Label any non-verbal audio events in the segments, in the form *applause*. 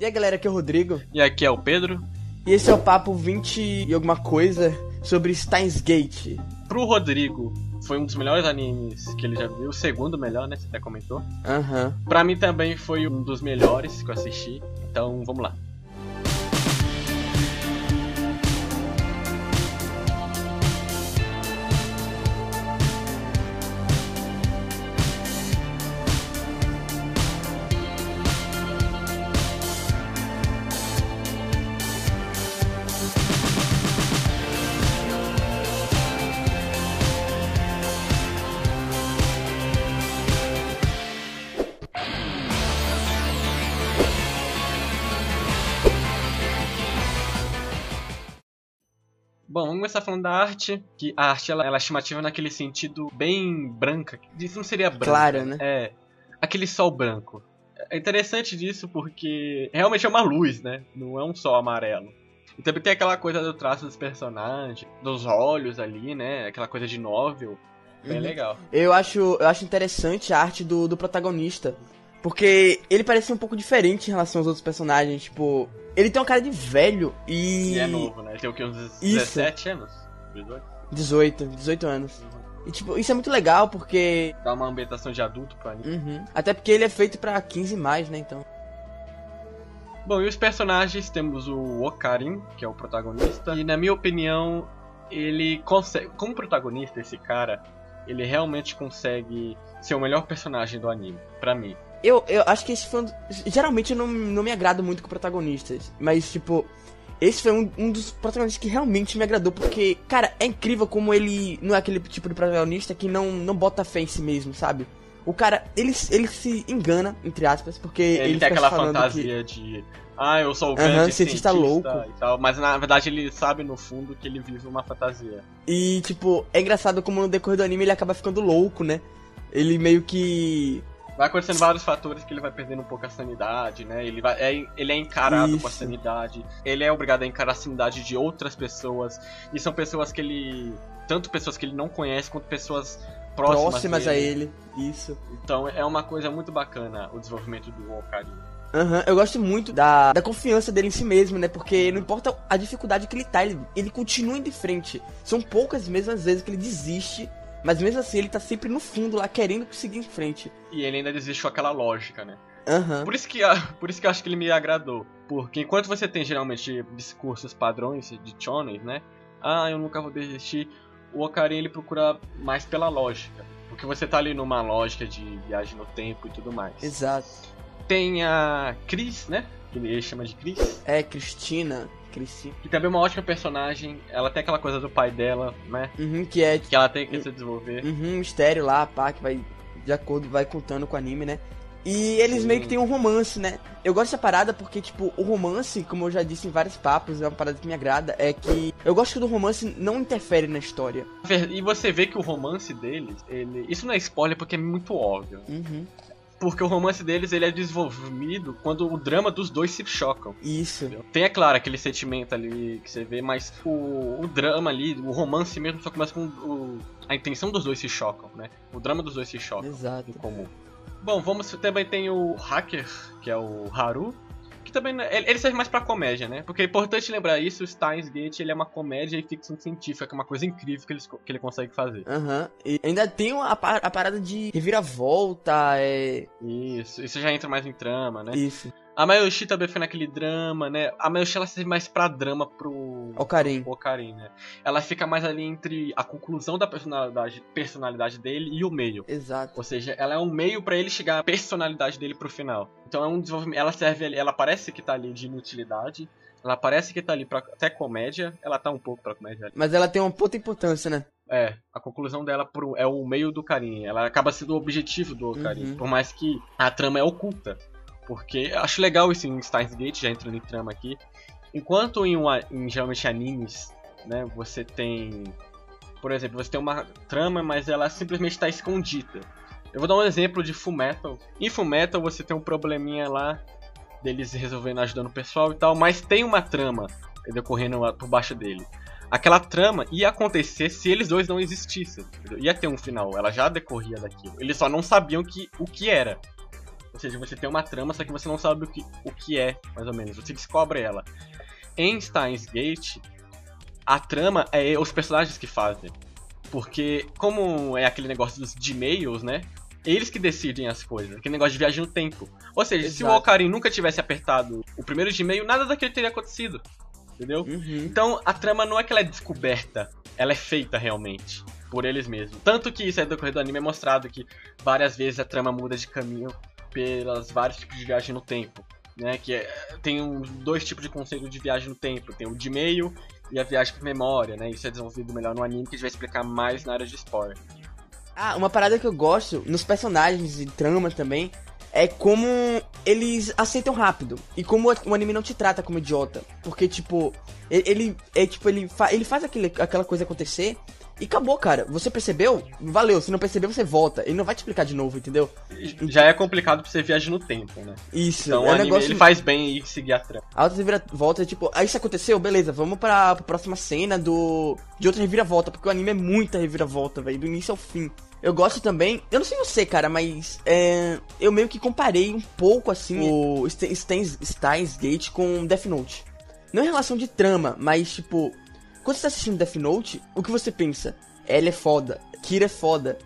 E aí galera, aqui é o Rodrigo. E aqui é o Pedro. E esse é o papo 20 e alguma coisa sobre Steins Gate. Pro Rodrigo, foi um dos melhores animes que ele já viu. O segundo melhor, né? Você até comentou. Aham. Uhum. Pra mim também foi um dos melhores que eu assisti. Então vamos lá. Bom, vamos começar falando da arte, que a arte ela, ela é chamativa naquele sentido bem branca. Isso não seria branca. Claro, né? É. Aquele sol branco. É interessante disso porque realmente é uma luz, né? Não é um sol amarelo. E também tem aquela coisa do traço dos personagens, dos olhos ali, né? Aquela coisa de novel. Bem uhum. legal. Eu acho, eu acho interessante a arte do, do protagonista. Porque ele parece um pouco diferente em relação aos outros personagens. Tipo, ele tem uma cara de velho e. E é novo, né? Ele tem o que? Uns 17 isso. anos? 18? 18, 18 anos. Uhum. E tipo, isso é muito legal porque. Dá uma ambientação de adulto pra mim. Uhum. Até porque ele é feito pra 15 mais, né? Então. Bom, e os personagens temos o Okarin, que é o protagonista, e na minha opinião, ele consegue. Como protagonista, esse cara, ele realmente consegue ser o melhor personagem do anime, pra mim. Eu, eu acho que esse foi um. Geralmente eu não, não me agrado muito com protagonistas. Mas, tipo, esse foi um, um dos protagonistas que realmente me agradou. Porque, cara, é incrível como ele não é aquele tipo de protagonista que não, não bota fé em si mesmo, sabe? O cara, ele, ele se engana, entre aspas, porque ele, ele tem aquela fantasia que... de. Ah, eu sou o grande uhum, cientista, cientista louco. E tal, mas na verdade ele sabe no fundo que ele vive uma fantasia. E, tipo, é engraçado como no decorrer do anime ele acaba ficando louco, né? Ele meio que vai acontecendo vários fatores que ele vai perdendo um pouco a sanidade, né? Ele, vai, é, ele é encarado Isso. com a sanidade, ele é obrigado a encarar a sanidade de outras pessoas, e são pessoas que ele. Tanto pessoas que ele não conhece, quanto pessoas próximas, próximas a ele. Isso. Então é uma coisa muito bacana o desenvolvimento do Ocarina. Aham, uhum, eu gosto muito da, da confiança dele em si mesmo, né? Porque não importa a dificuldade que ele tá, ele, ele continua indo de frente. São poucas mesmo as vezes que ele desiste mas mesmo assim, ele tá sempre no fundo lá, querendo seguir em frente. E ele ainda desiste com aquela lógica, né? Uhum. Por, isso que, por isso que eu acho que ele me agradou. Porque enquanto você tem geralmente discursos padrões de Chonen, né? Ah, eu nunca vou desistir. O Ocarina ele procura mais pela lógica. Porque você tá ali numa lógica de viagem no tempo e tudo mais. Exato. Tem a Cris, né? Que ele chama de Cris. É, Cristina. Cresci. Que também é uma ótima personagem. Ela tem aquela coisa do pai dela, né? Uhum, que é. Que ela tem que se desenvolver. Uhum, mistério lá, pá, que vai. De acordo, vai contando com o anime, né? E eles Sim. meio que tem um romance, né? Eu gosto dessa parada porque, tipo, o romance, como eu já disse em vários papos, é uma parada que me agrada, é que eu gosto que o romance não interfere na história. E você vê que o romance deles, ele. Isso não é spoiler porque é muito óbvio. Uhum porque o romance deles ele é desenvolvido quando o drama dos dois se chocam. Isso. Entendeu? Tem, é claro, aquele sentimento ali que você vê, mas o, o drama ali, o romance mesmo só começa com o, a intenção dos dois se chocam, né? O drama dos dois se chocam. Exato. Em comum. Bom, vamos também tem o hacker, que é o Haru, que também é, ele, serve mais para comédia, né? Porque é importante lembrar isso, o Steins Gate ele é uma comédia e ficção científica, que é uma coisa incrível que ele, que ele consegue fazer. Aham. Uhum. E ainda tem a, a parada de reviravolta, é... Isso, isso já entra mais em trama, né? Isso. A Mayoshi também foi naquele drama, né? A Mayoshi ela serve mais pra drama pro Ocarim. Pro Ocarim, né? Ela fica mais ali entre a conclusão da personalidade, personalidade dele e o meio. Exato. Ou seja, ela é um meio para ele chegar à personalidade dele pro final. Então é um desenvolvimento. Ela serve ali, ela parece que tá ali de inutilidade. Ela parece que tá ali pra até comédia. Ela tá um pouco pra comédia. Mas ela tem uma puta importância, né? É, a conclusão dela pro, é o meio do carinho. Ela acaba sendo o objetivo do carinho. Uhum. Por mais que a trama é oculta. Porque acho legal isso em Steins Gate, já entrando em trama aqui. Enquanto em, uma, em geralmente animes, né, você tem. Por exemplo, você tem uma trama, mas ela simplesmente está escondida. Eu vou dar um exemplo de Full Metal. Em Full Metal você tem um probleminha lá deles resolvendo ajudando o pessoal e tal, mas tem uma trama decorrendo por baixo dele. Aquela trama ia acontecer se eles dois não existissem. Ia ter um final, ela já decorria daquilo. Eles só não sabiam que, o que era. Ou seja, você tem uma trama, só que você não sabe o que, o que é, mais ou menos. Você descobre ela. Em Steins Gate, a trama é os personagens que fazem. Porque, como é aquele negócio dos Gmails, né? Eles que decidem as coisas. Aquele negócio de viagem no tempo. Ou seja, Exato. se o Ocarin nunca tivesse apertado o primeiro Gmail, nada daquilo teria acontecido. Entendeu? Uhum. Então, a trama não é que ela é descoberta. Ela é feita realmente. Por eles mesmos. Tanto que isso é do decorrer do anime é mostrado que várias vezes a trama muda de caminho pelas vários tipos de viagem no tempo. Né, que é, tem um, dois tipos de conceito de viagem no tempo. Tem o de meio e a viagem por memória, né? Isso é desenvolvido melhor no anime, que a gente vai explicar mais na área de spoiler. Ah, uma parada que eu gosto nos personagens e trama também é como eles aceitam rápido e como o anime não te trata como idiota, porque tipo, ele é tipo ele, fa ele faz aquele, aquela coisa acontecer e acabou, cara. Você percebeu? Valeu. Se não percebeu, você volta. Ele não vai te explicar de novo, entendeu? Já é complicado pra você viajar no tempo, né? Isso. Então é anime, negócio... ele faz bem e seguir a trama. A outra reviravolta é tipo, aí isso aconteceu, beleza, vamos pra, pra próxima cena do de outra reviravolta, porque o anime é muita reviravolta, velho, do início ao fim. Eu gosto também, eu não sei você, cara, mas é, eu meio que comparei um pouco assim o Steins, Steins Gate com Death Note. Não em relação de trama, mas tipo, quando você tá assistindo Death Note, o que você pensa? Ela é foda, Kira é foda.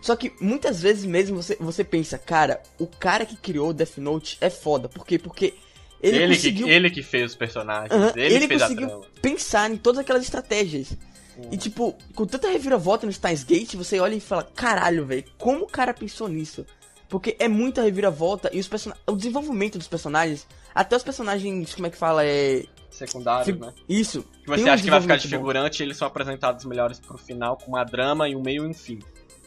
Só que muitas vezes mesmo você, você pensa, cara, o cara que criou Death Note é foda. Por quê? Porque ele, ele conseguiu... Que, ele que fez os personagens, uhum, ele, ele conseguiu pensar em todas aquelas estratégias. Uhum. E tipo, com tanta reviravolta no Steins Gate, você olha e fala, caralho, velho, como o cara pensou nisso? Porque é muita reviravolta e os person... o desenvolvimento dos personagens, até os personagens, como é que fala, é secundários, Fi né? Isso. Que você um acha que vai ficar de figurante bom. eles são apresentados melhores pro final, com uma drama e um meio e um fim.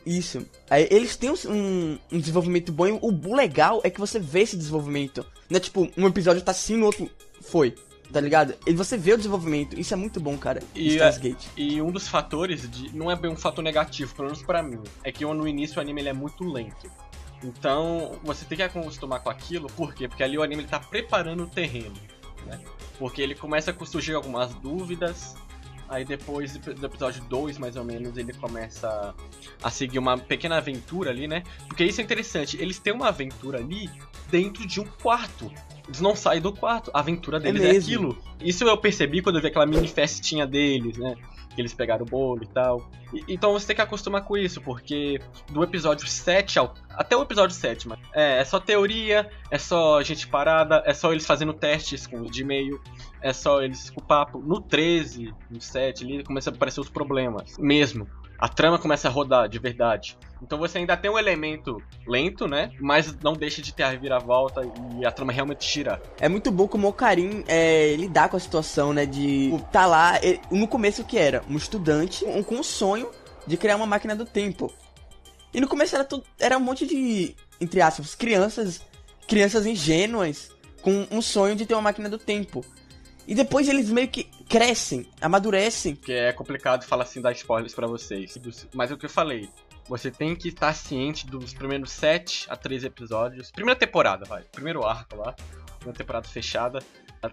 Isso. Aí, eles têm um, um, desenvolvimento bom e o legal é que você vê esse desenvolvimento. Não é tipo, um episódio tá assim, no outro foi. Tá ligado? E você vê o desenvolvimento. Isso é muito bom, cara. E, é, e um dos fatores, de, não é bem um fator negativo, pelo menos pra mim, é que no início o anime ele é muito lento. Então, você tem que acostumar com aquilo, por quê? Porque ali o anime ele tá preparando o terreno, né? Porque ele começa a surgir algumas dúvidas, aí depois do episódio 2, mais ou menos, ele começa a seguir uma pequena aventura ali, né? Porque isso é interessante, eles têm uma aventura ali dentro de um quarto. Eles não saem do quarto, a aventura deles é, é aquilo. Isso eu percebi quando eu vi aquela mini festinha deles, né? que eles pegaram o bolo e tal. E, então você tem que acostumar com isso, porque do episódio 7 ao. Até o episódio 7, mas é, é só teoria, é só gente parada, é só eles fazendo testes com de e-mail, é só eles com o papo. No 13, no 7 ali, começa a aparecer os problemas. Mesmo a trama começa a rodar de verdade. Então você ainda tem um elemento lento, né? Mas não deixa de ter a reviravolta e a trama realmente gira. É muito bom como o Karim é, lidar com a situação, né? De tá lá, ele, no começo o que era? Um estudante um, com o sonho de criar uma máquina do tempo. E no começo era, tudo, era um monte de, entre aspas, crianças, crianças ingênuas com um sonho de ter uma máquina do tempo. E depois eles meio que crescem, amadurecem. Que é complicado falar assim, dar spoilers para vocês. Mas é o que eu falei. Você tem que estar ciente dos primeiros 7 a 13 episódios. Primeira temporada, vai. Primeiro arco lá. Primeira temporada fechada.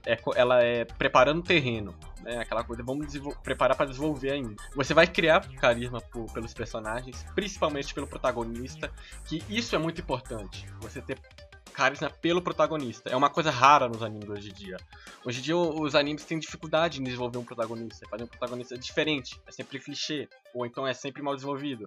É, ela é preparando o terreno. Né, aquela coisa, vamos preparar para desenvolver ainda. Você vai criar carisma por, pelos personagens, principalmente pelo protagonista, que isso é muito importante. Você ter carisma pelo protagonista. É uma coisa rara nos animes hoje em dia. Hoje em dia os animes têm dificuldade em desenvolver um protagonista, fazer um protagonista diferente, é sempre clichê, ou então é sempre mal desenvolvido.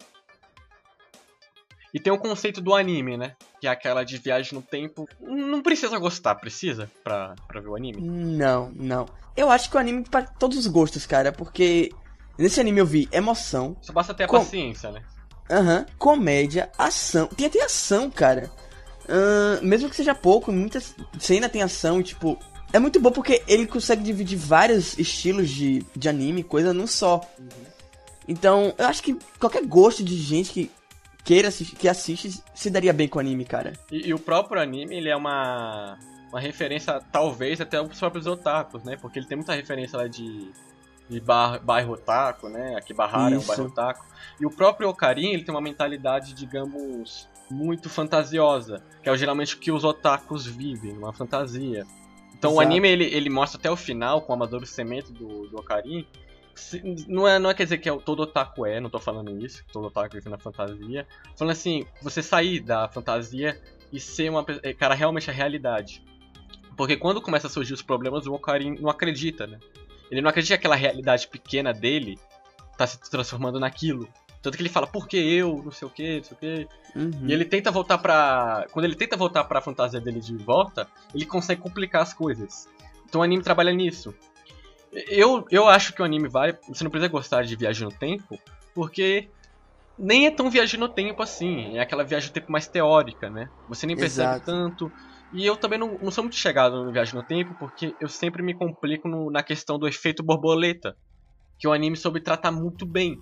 E tem o conceito do anime, né? Que é aquela de viagem no tempo. Não precisa gostar, precisa pra, pra ver o anime? Não, não. Eu acho que o anime é para todos os gostos, cara, porque nesse anime eu vi emoção. Só basta ter a com... paciência, né? Aham. Uhum. Comédia, ação. Tem até ação, cara. Uh, mesmo que seja pouco, muitas cena tem ação, tipo. É muito bom porque ele consegue dividir vários estilos de, de anime, coisa num só. Uhum. Então, eu acho que qualquer gosto de gente que queira assistir, que assiste, se daria bem com o anime, cara. E, e o próprio anime, ele é uma, uma referência, talvez, até os próprios otakus, né? Porque ele tem muita referência lá de, de bar, bairro otaku, né? Aqui Barrara é um bairro otaku. E o próprio Okarin, ele tem uma mentalidade, digamos, muito fantasiosa, que é geralmente o que os otakus vivem, uma fantasia. Então Exato. o anime ele, ele mostra até o final, com o amadurecimento do, do Okarin. Não é, não é quer dizer que é, todo otaku é, não tô falando isso, todo otaku vive na fantasia. Falando assim, você sair da fantasia e ser uma é, cara realmente a realidade. Porque quando começa a surgir os problemas, o Ocarin não acredita, né? Ele não acredita que aquela realidade pequena dele tá se transformando naquilo. Tanto que ele fala, por que eu? Não sei o que, não sei o que. Uhum. E ele tenta voltar pra. Quando ele tenta voltar pra fantasia dele de volta, ele consegue complicar as coisas. Então o anime trabalha nisso. Eu, eu acho que o anime vale. Você não precisa gostar de viagem no tempo, porque nem é tão viagem no tempo assim. É aquela viagem no tempo mais teórica, né? Você nem percebe Exato. tanto. E eu também não, não sou muito chegado no Viagem no Tempo, porque eu sempre me complico no, na questão do efeito borboleta. Que o anime soube tratar muito bem.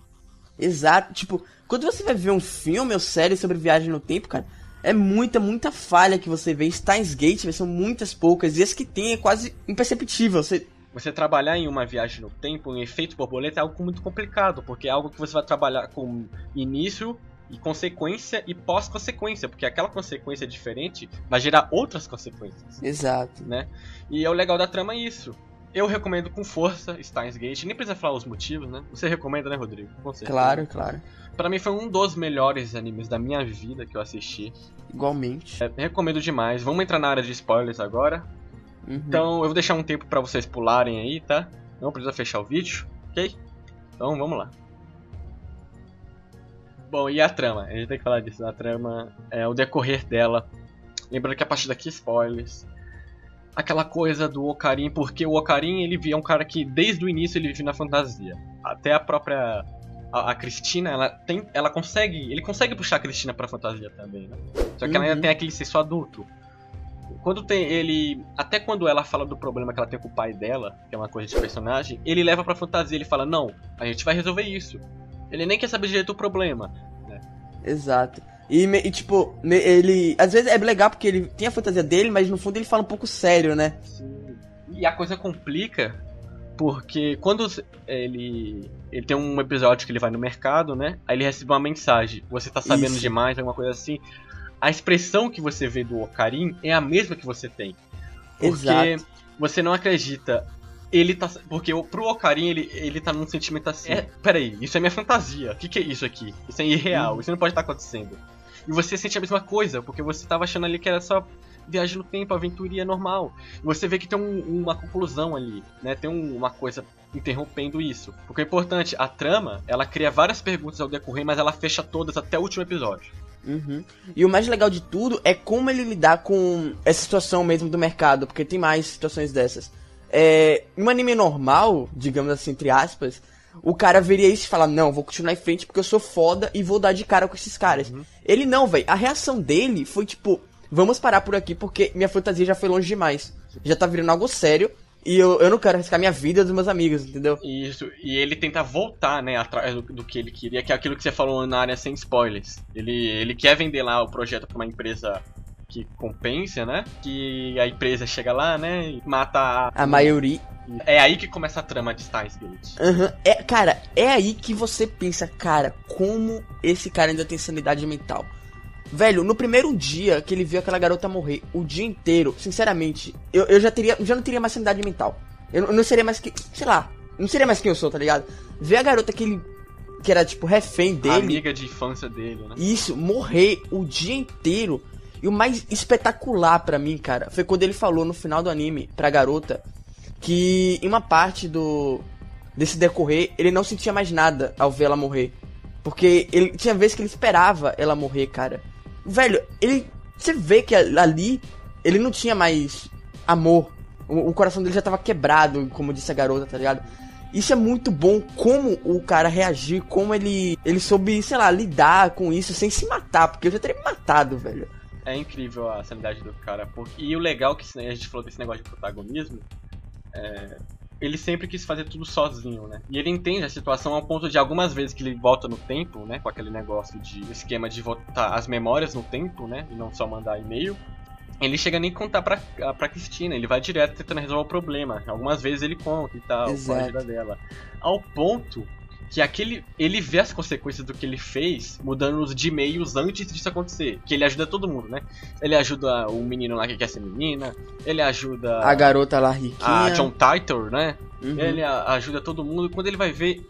Exato. Tipo, quando você vai ver um filme ou série sobre viagem no tempo, cara, é muita, muita falha que você vê. Steins Gate são muitas poucas. E as que tem é quase imperceptível. Você... você trabalhar em uma viagem no tempo, em efeito borboleta, é algo muito complicado, porque é algo que você vai trabalhar com início, e consequência e pós-consequência, porque aquela consequência diferente vai gerar outras consequências. Exato. Né? E é o legal da trama é isso. Eu recomendo com força Steins Gate, nem precisa falar os motivos, né? Você recomenda, né, Rodrigo? Com certeza. Claro, claro. Para mim foi um dos melhores animes da minha vida que eu assisti. Igualmente. É, recomendo demais. Vamos entrar na área de spoilers agora. Uhum. Então eu vou deixar um tempo para vocês pularem aí, tá? Não precisa fechar o vídeo, ok? Então vamos lá. Bom, e a trama? A gente tem que falar disso. A trama é o decorrer dela. Lembrando que a partir daqui, spoilers. Aquela coisa do Ocarim, porque o Ocarim ele é um cara que desde o início ele vive na fantasia. Até a própria a, a, Cristina, ela tem, ela consegue, ele consegue puxar a Cristina pra fantasia também, né? Só que uhum. ela ainda uhum. tem aquele senso adulto. Quando tem ele, até quando ela fala do problema que ela tem com o pai dela, que é uma coisa de personagem, ele leva pra fantasia, ele fala: "Não, a gente vai resolver isso". Ele nem quer saber direito o problema. Né? Exato. E, e, tipo, ele. Às vezes é legal porque ele tem a fantasia dele, mas no fundo ele fala um pouco sério, né? Sim. E a coisa complica porque quando ele. Ele tem um episódio que ele vai no mercado, né? Aí ele recebe uma mensagem. Você tá sabendo Isso. demais, alguma coisa assim. A expressão que você vê do Ocarim é a mesma que você tem. Porque Exato. você não acredita ele tá. Porque pro Ocarim, ele, ele tá num sentimento assim. É, peraí, isso é minha fantasia. O que, que é isso aqui? Isso é irreal, hum. isso não pode estar acontecendo. E você sente a mesma coisa, porque você tava achando ali que era só viagem no tempo, aventuria normal. E você vê que tem um, uma conclusão ali, né? Tem um, uma coisa interrompendo isso. Porque é importante, a trama, ela cria várias perguntas ao decorrer, mas ela fecha todas até o último episódio. Uhum. E o mais legal de tudo é como ele lidar com essa situação mesmo do mercado, porque tem mais situações dessas. É, um anime normal, digamos assim, entre aspas, o cara veria isso e falar, não, vou continuar em frente porque eu sou foda e vou dar de cara com esses caras. Uhum. Ele não, velho. A reação dele foi tipo, vamos parar por aqui porque minha fantasia já foi longe demais. Já tá virando algo sério. E eu, eu não quero arriscar minha vida dos meus amigos, entendeu? Isso, e ele tenta voltar, né, atrás do, do, que ele queria, que é aquilo que você falou na área sem spoilers. Ele, ele quer vender lá o projeto pra uma empresa que compensa, né? Que a empresa chega lá, né? E mata a. A maioria. É aí que começa a trama de Steins Gate. Uhum. É, cara, é aí que você pensa, cara, como esse cara ainda tem sanidade mental. Velho, no primeiro dia que ele viu aquela garota morrer, o dia inteiro, sinceramente, eu, eu já teria. Já não teria mais sanidade mental. Eu, eu não seria mais que. Sei lá. Não seria mais quem eu sou, tá ligado? Ver a garota que ele. Que era, tipo, refém dele. Amiga de infância dele, né? Isso, morrer o dia inteiro. E o mais espetacular para mim, cara, foi quando ele falou no final do anime pra garota que em uma parte do desse decorrer ele não sentia mais nada ao ver ela morrer. Porque ele tinha vezes que ele esperava ela morrer, cara. Velho, ele você vê que ali ele não tinha mais amor. O, o coração dele já tava quebrado, como disse a garota, tá ligado? Isso é muito bom, como o cara reagir, como ele ele soube, sei lá, lidar com isso sem se matar, porque eu já teria me matado, velho é incrível a sanidade do cara. Porque... E o legal que a gente falou desse negócio de protagonismo, é... ele sempre quis fazer tudo sozinho, né? E ele entende a situação ao ponto de algumas vezes que ele volta no tempo, né? Com aquele negócio de esquema de voltar as memórias no tempo, né? E não só mandar e-mail. Ele chega nem contar pra, pra Cristina, ele vai direto tentando resolver o problema. Algumas vezes ele conta e tal, com a ajuda dela. Ao ponto que aquele ele vê as consequências do que ele fez mudando os de e-mails antes disso acontecer. Que ele ajuda todo mundo, né? Ele ajuda o menino lá que quer ser menina, ele ajuda a garota lá riquinha, a John Titor, né? Uhum. Ele ajuda todo mundo. Quando ele vai ver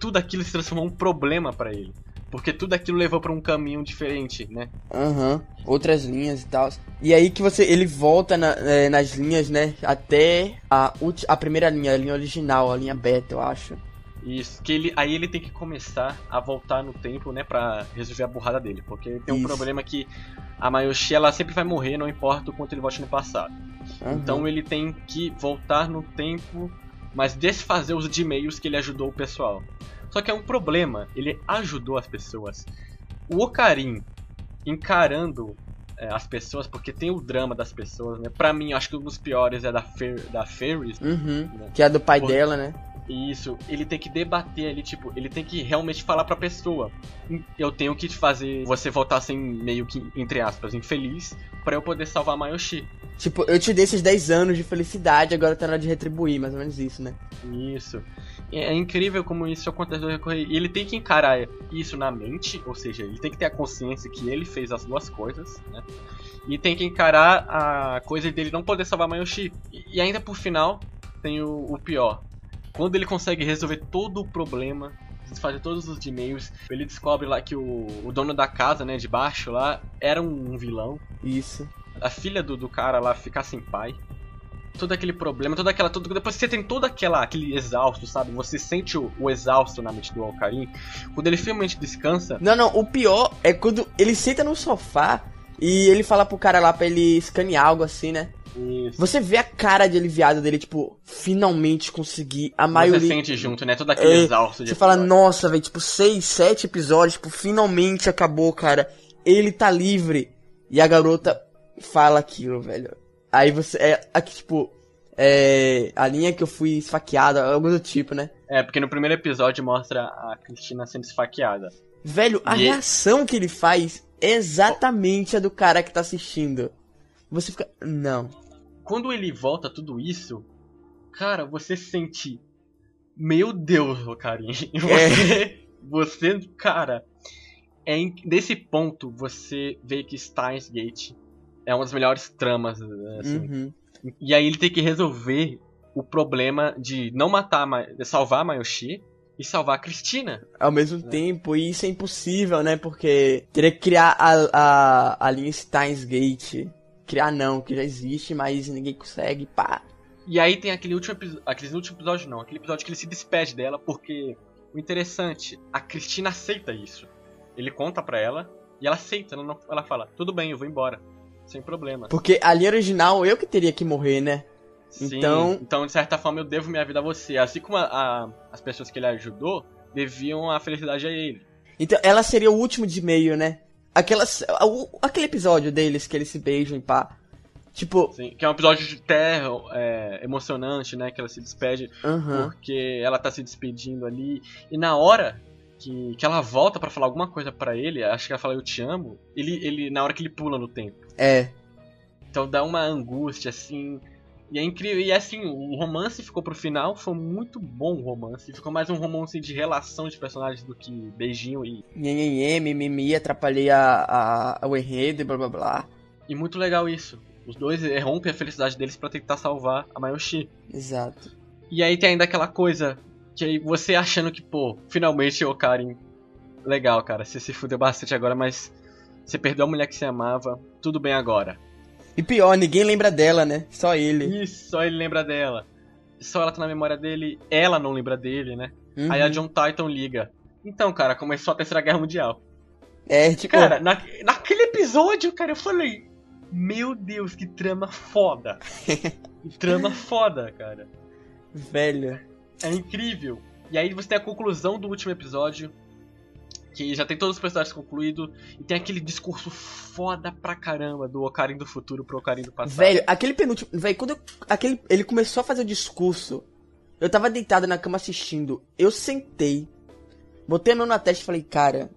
tudo aquilo se transformou em um problema para ele. Porque tudo aquilo levou para um caminho diferente, né? Aham, uhum. outras linhas e tal. E aí que você ele volta na, é, nas linhas, né? Até a, a primeira linha, a linha original, a linha beta, eu acho. Isso, que ele, aí ele tem que começar a voltar no tempo, né, pra resolver a burrada dele. Porque tem um Isso. problema que a Mayoshi, ela sempre vai morrer, não importa o quanto ele volte no passado. Uhum. Então ele tem que voltar no tempo, mas desfazer os de meios que ele ajudou o pessoal. Só que é um problema, ele ajudou as pessoas. O Ocarim encarando é, as pessoas, porque tem o drama das pessoas, né? Pra mim, acho que um dos piores é da, Fer da Ferris. Uhum, né? Que é do pai dela, né? Isso, ele tem que debater ali, tipo, ele tem que realmente falar pra pessoa. Eu tenho que fazer você voltar assim, meio que, entre aspas, infeliz, para eu poder salvar Mayoshi. Tipo, eu te dei esses 10 anos de felicidade, agora tá na hora de retribuir, mais ou menos isso, né? Isso. É, é incrível como isso acontece no recorrer. E ele tem que encarar isso na mente, ou seja, ele tem que ter a consciência que ele fez as duas coisas, né? E tem que encarar a coisa dele não poder salvar Mayoshi. E ainda por final, tem o, o pior quando ele consegue resolver todo o problema, desfazer todos os e-mails, ele descobre lá que o, o dono da casa, né, de baixo lá, era um, vilão. Isso. A filha do, do cara lá ficar sem pai todo aquele problema, toda aquela. Todo, depois você tem todo aquela, aquele exausto, sabe? Você sente o, o exausto na mente do Alcarim. Quando ele finalmente descansa. Não, não, o pior é quando ele senta no sofá e ele fala pro cara lá pra ele escanear algo assim, né? Isso. Você vê a cara de aliviado dele, tipo, finalmente conseguir a maioria. Você sente junto, né? Todo aquele é, exausto de Você fala, nossa, velho, tipo, seis, sete episódios, tipo, finalmente acabou, cara. Ele tá livre. E a garota fala aquilo, velho. Aí você. É, aqui, tipo. É. A linha que eu fui esfaqueada, algo do tipo, né? É, porque no primeiro episódio mostra a Cristina sendo esfaqueada. Velho, a e... reação que ele faz é exatamente a do cara que tá assistindo. Você fica. Não quando ele volta tudo isso, cara, você sente. Meu Deus, Karim. *laughs* Você. É. Você, cara. É nesse ponto você vê que Steins Gate é uma das melhores tramas. Assim. Uhum. E aí ele tem que resolver o problema de não matar, de salvar Mayoshi e salvar a Cristina. Ao mesmo né? tempo, e isso é impossível, né? Porque teria que criar a, a, a linha Steins Gate criar não, que já existe, mas ninguém consegue, pá. E aí tem aquele último episódio, aquele último episódio não, aquele episódio que ele se despede dela, porque o interessante, a Cristina aceita isso. Ele conta pra ela e ela aceita, ela, não, ela fala, tudo bem, eu vou embora, sem problema. Porque ali original eu que teria que morrer, né? Sim, então... então, de certa forma, eu devo minha vida a você. Assim como a, a, as pessoas que ele ajudou deviam a felicidade a ele. Então, ela seria o último de meio, né? Aquelas, aquele episódio deles que eles se beijam e pá. Tipo. Sim, que é um episódio de terra é, emocionante, né? Que ela se despede uhum. porque ela tá se despedindo ali. E na hora que, que ela volta para falar alguma coisa para ele, acho que ela fala eu te amo, ele, ele. Na hora que ele pula no tempo. É. Então dá uma angústia, assim. E é incrível. E assim, o romance ficou pro final, foi muito bom o romance. Ficou mais um romance de relação de personagens do que beijinho e. Nhenhenhê, mimimi, atrapalhei a, a, o enredo e blá blá blá. E muito legal isso. Os dois rompem a felicidade deles para tentar salvar a Mayoshi. Exato. E aí tem ainda aquela coisa que aí você achando que, pô, finalmente o Karin. Legal, cara, você se fudeu bastante agora, mas você perdeu a mulher que você amava, tudo bem agora. E pior, ninguém lembra dela, né? Só ele. Isso, só ele lembra dela. Só ela tá na memória dele, ela não lembra dele, né? Uhum. Aí a John Titan liga. Então, cara, começou a Terceira Guerra Mundial. É, tipo. Cara, na, naquele episódio, cara, eu falei. Meu Deus, que trama foda. *laughs* que trama foda, cara. Velho. É incrível. E aí você tem a conclusão do último episódio que já tem todos os personagens concluídos e tem aquele discurso foda pra caramba do Ocarina do futuro pro Ocarina do passado. Velho, aquele penúltimo, velho, quando eu, aquele ele começou a fazer o discurso, eu tava deitado na cama assistindo, eu sentei, botei a mão na testa e falei, cara,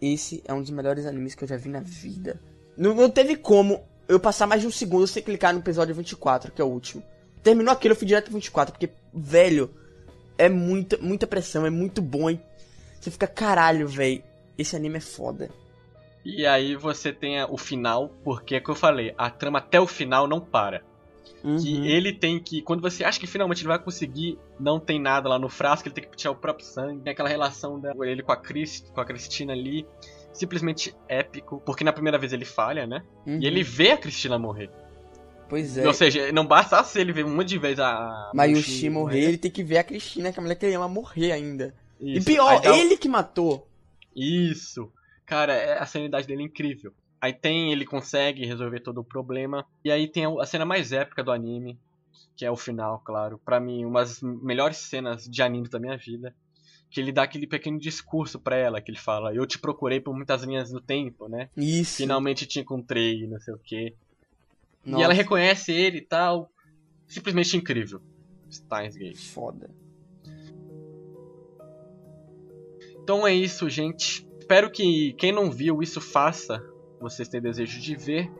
esse é um dos melhores animes que eu já vi na vida. Não, não teve como eu passar mais de um segundo sem clicar no episódio 24, que é o úlimo. Terminou aquilo, eu fui direto pro 24, porque, velho, é muita, muita pressão, é muito bom, hein? Você fica, caralho, velho. Esse anime é foda. E aí você tem o final, porque é que eu falei, a trama até o final não para. Uhum. Que ele tem que. Quando você acha que finalmente ele vai conseguir, não tem nada lá no frasco, ele tem que tirar o próprio sangue. Tem aquela relação dele com a, Chris, com a Cristina ali. Simplesmente épico. Porque na primeira vez ele falha, né? Uhum. E ele vê a Cristina morrer. Pois é. Ou seja, não basta se ele ver um monte de vezes a. Mayushi morrer, ele tem que ver a Cristina, que é a mulher que ele ama morrer ainda. Isso. E pior, ele que matou. Isso. Cara, é, a sanidade dele é incrível. Aí tem, ele consegue resolver todo o problema. E aí tem a cena mais épica do anime, que é o final, claro. para mim, uma das melhores cenas de anime da minha vida. Que ele dá aquele pequeno discurso para ela, que ele fala, eu te procurei por muitas linhas do tempo, né? Isso. Finalmente te encontrei, não sei o quê. Nossa. E ela reconhece ele e tal. Simplesmente incrível. Steins Gate. Foda. Então é isso, gente. Espero que quem não viu isso faça vocês têm desejo de ver.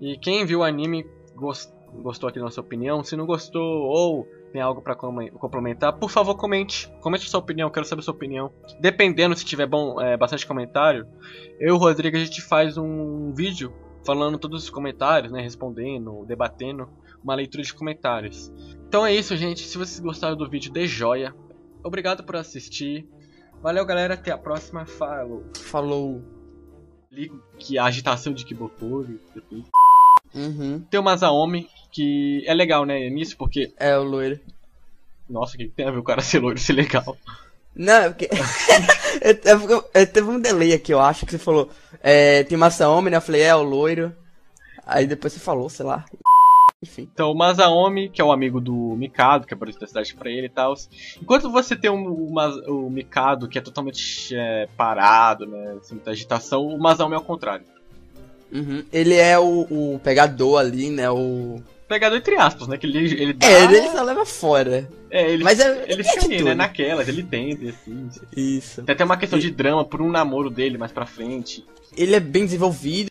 E quem viu o anime gost, gostou aqui da nossa opinião. Se não gostou ou tem algo para complementar, por favor comente. Comente sua opinião, quero saber sua opinião. Dependendo se tiver bom, é, bastante comentário, eu e o Rodrigo a gente faz um vídeo falando todos os comentários, né, respondendo, debatendo, uma leitura de comentários. Então é isso, gente. Se vocês gostaram do vídeo, dê joia. Obrigado por assistir. Valeu, galera. Até a próxima. Falou. Falou ligo que a agitação de Kibokuri. Uhum. Tem o Masaomi, que é legal, né, nisso, porque. É, o loiro. Nossa, o que tem a ver o cara ser loiro ser legal? Não, é porque. *laughs* é, teve um delay aqui, eu acho, que você falou. É, tem Masaomi, né? Eu falei, é, o loiro. Aí depois você falou, sei lá. Enfim. Então, o Masaomi, que é o amigo do Mikado, que apareceu da cidade pra ele e tal. Enquanto você tem um, o, o Mikado, que é totalmente é, parado, né? Sem muita agitação, o Masaomi é o contrário. Uhum. Ele é o, o, pegador ali, né? O. Pegador entre aspas, né? Que ele, ele dá... É, ele só leva fora. É, ele, Mas é, ele fica ali, né? Naquelas, ele tenta, assim. Isso. Tem até uma questão e... de drama por um namoro dele mais pra frente. Ele é bem desenvolvido.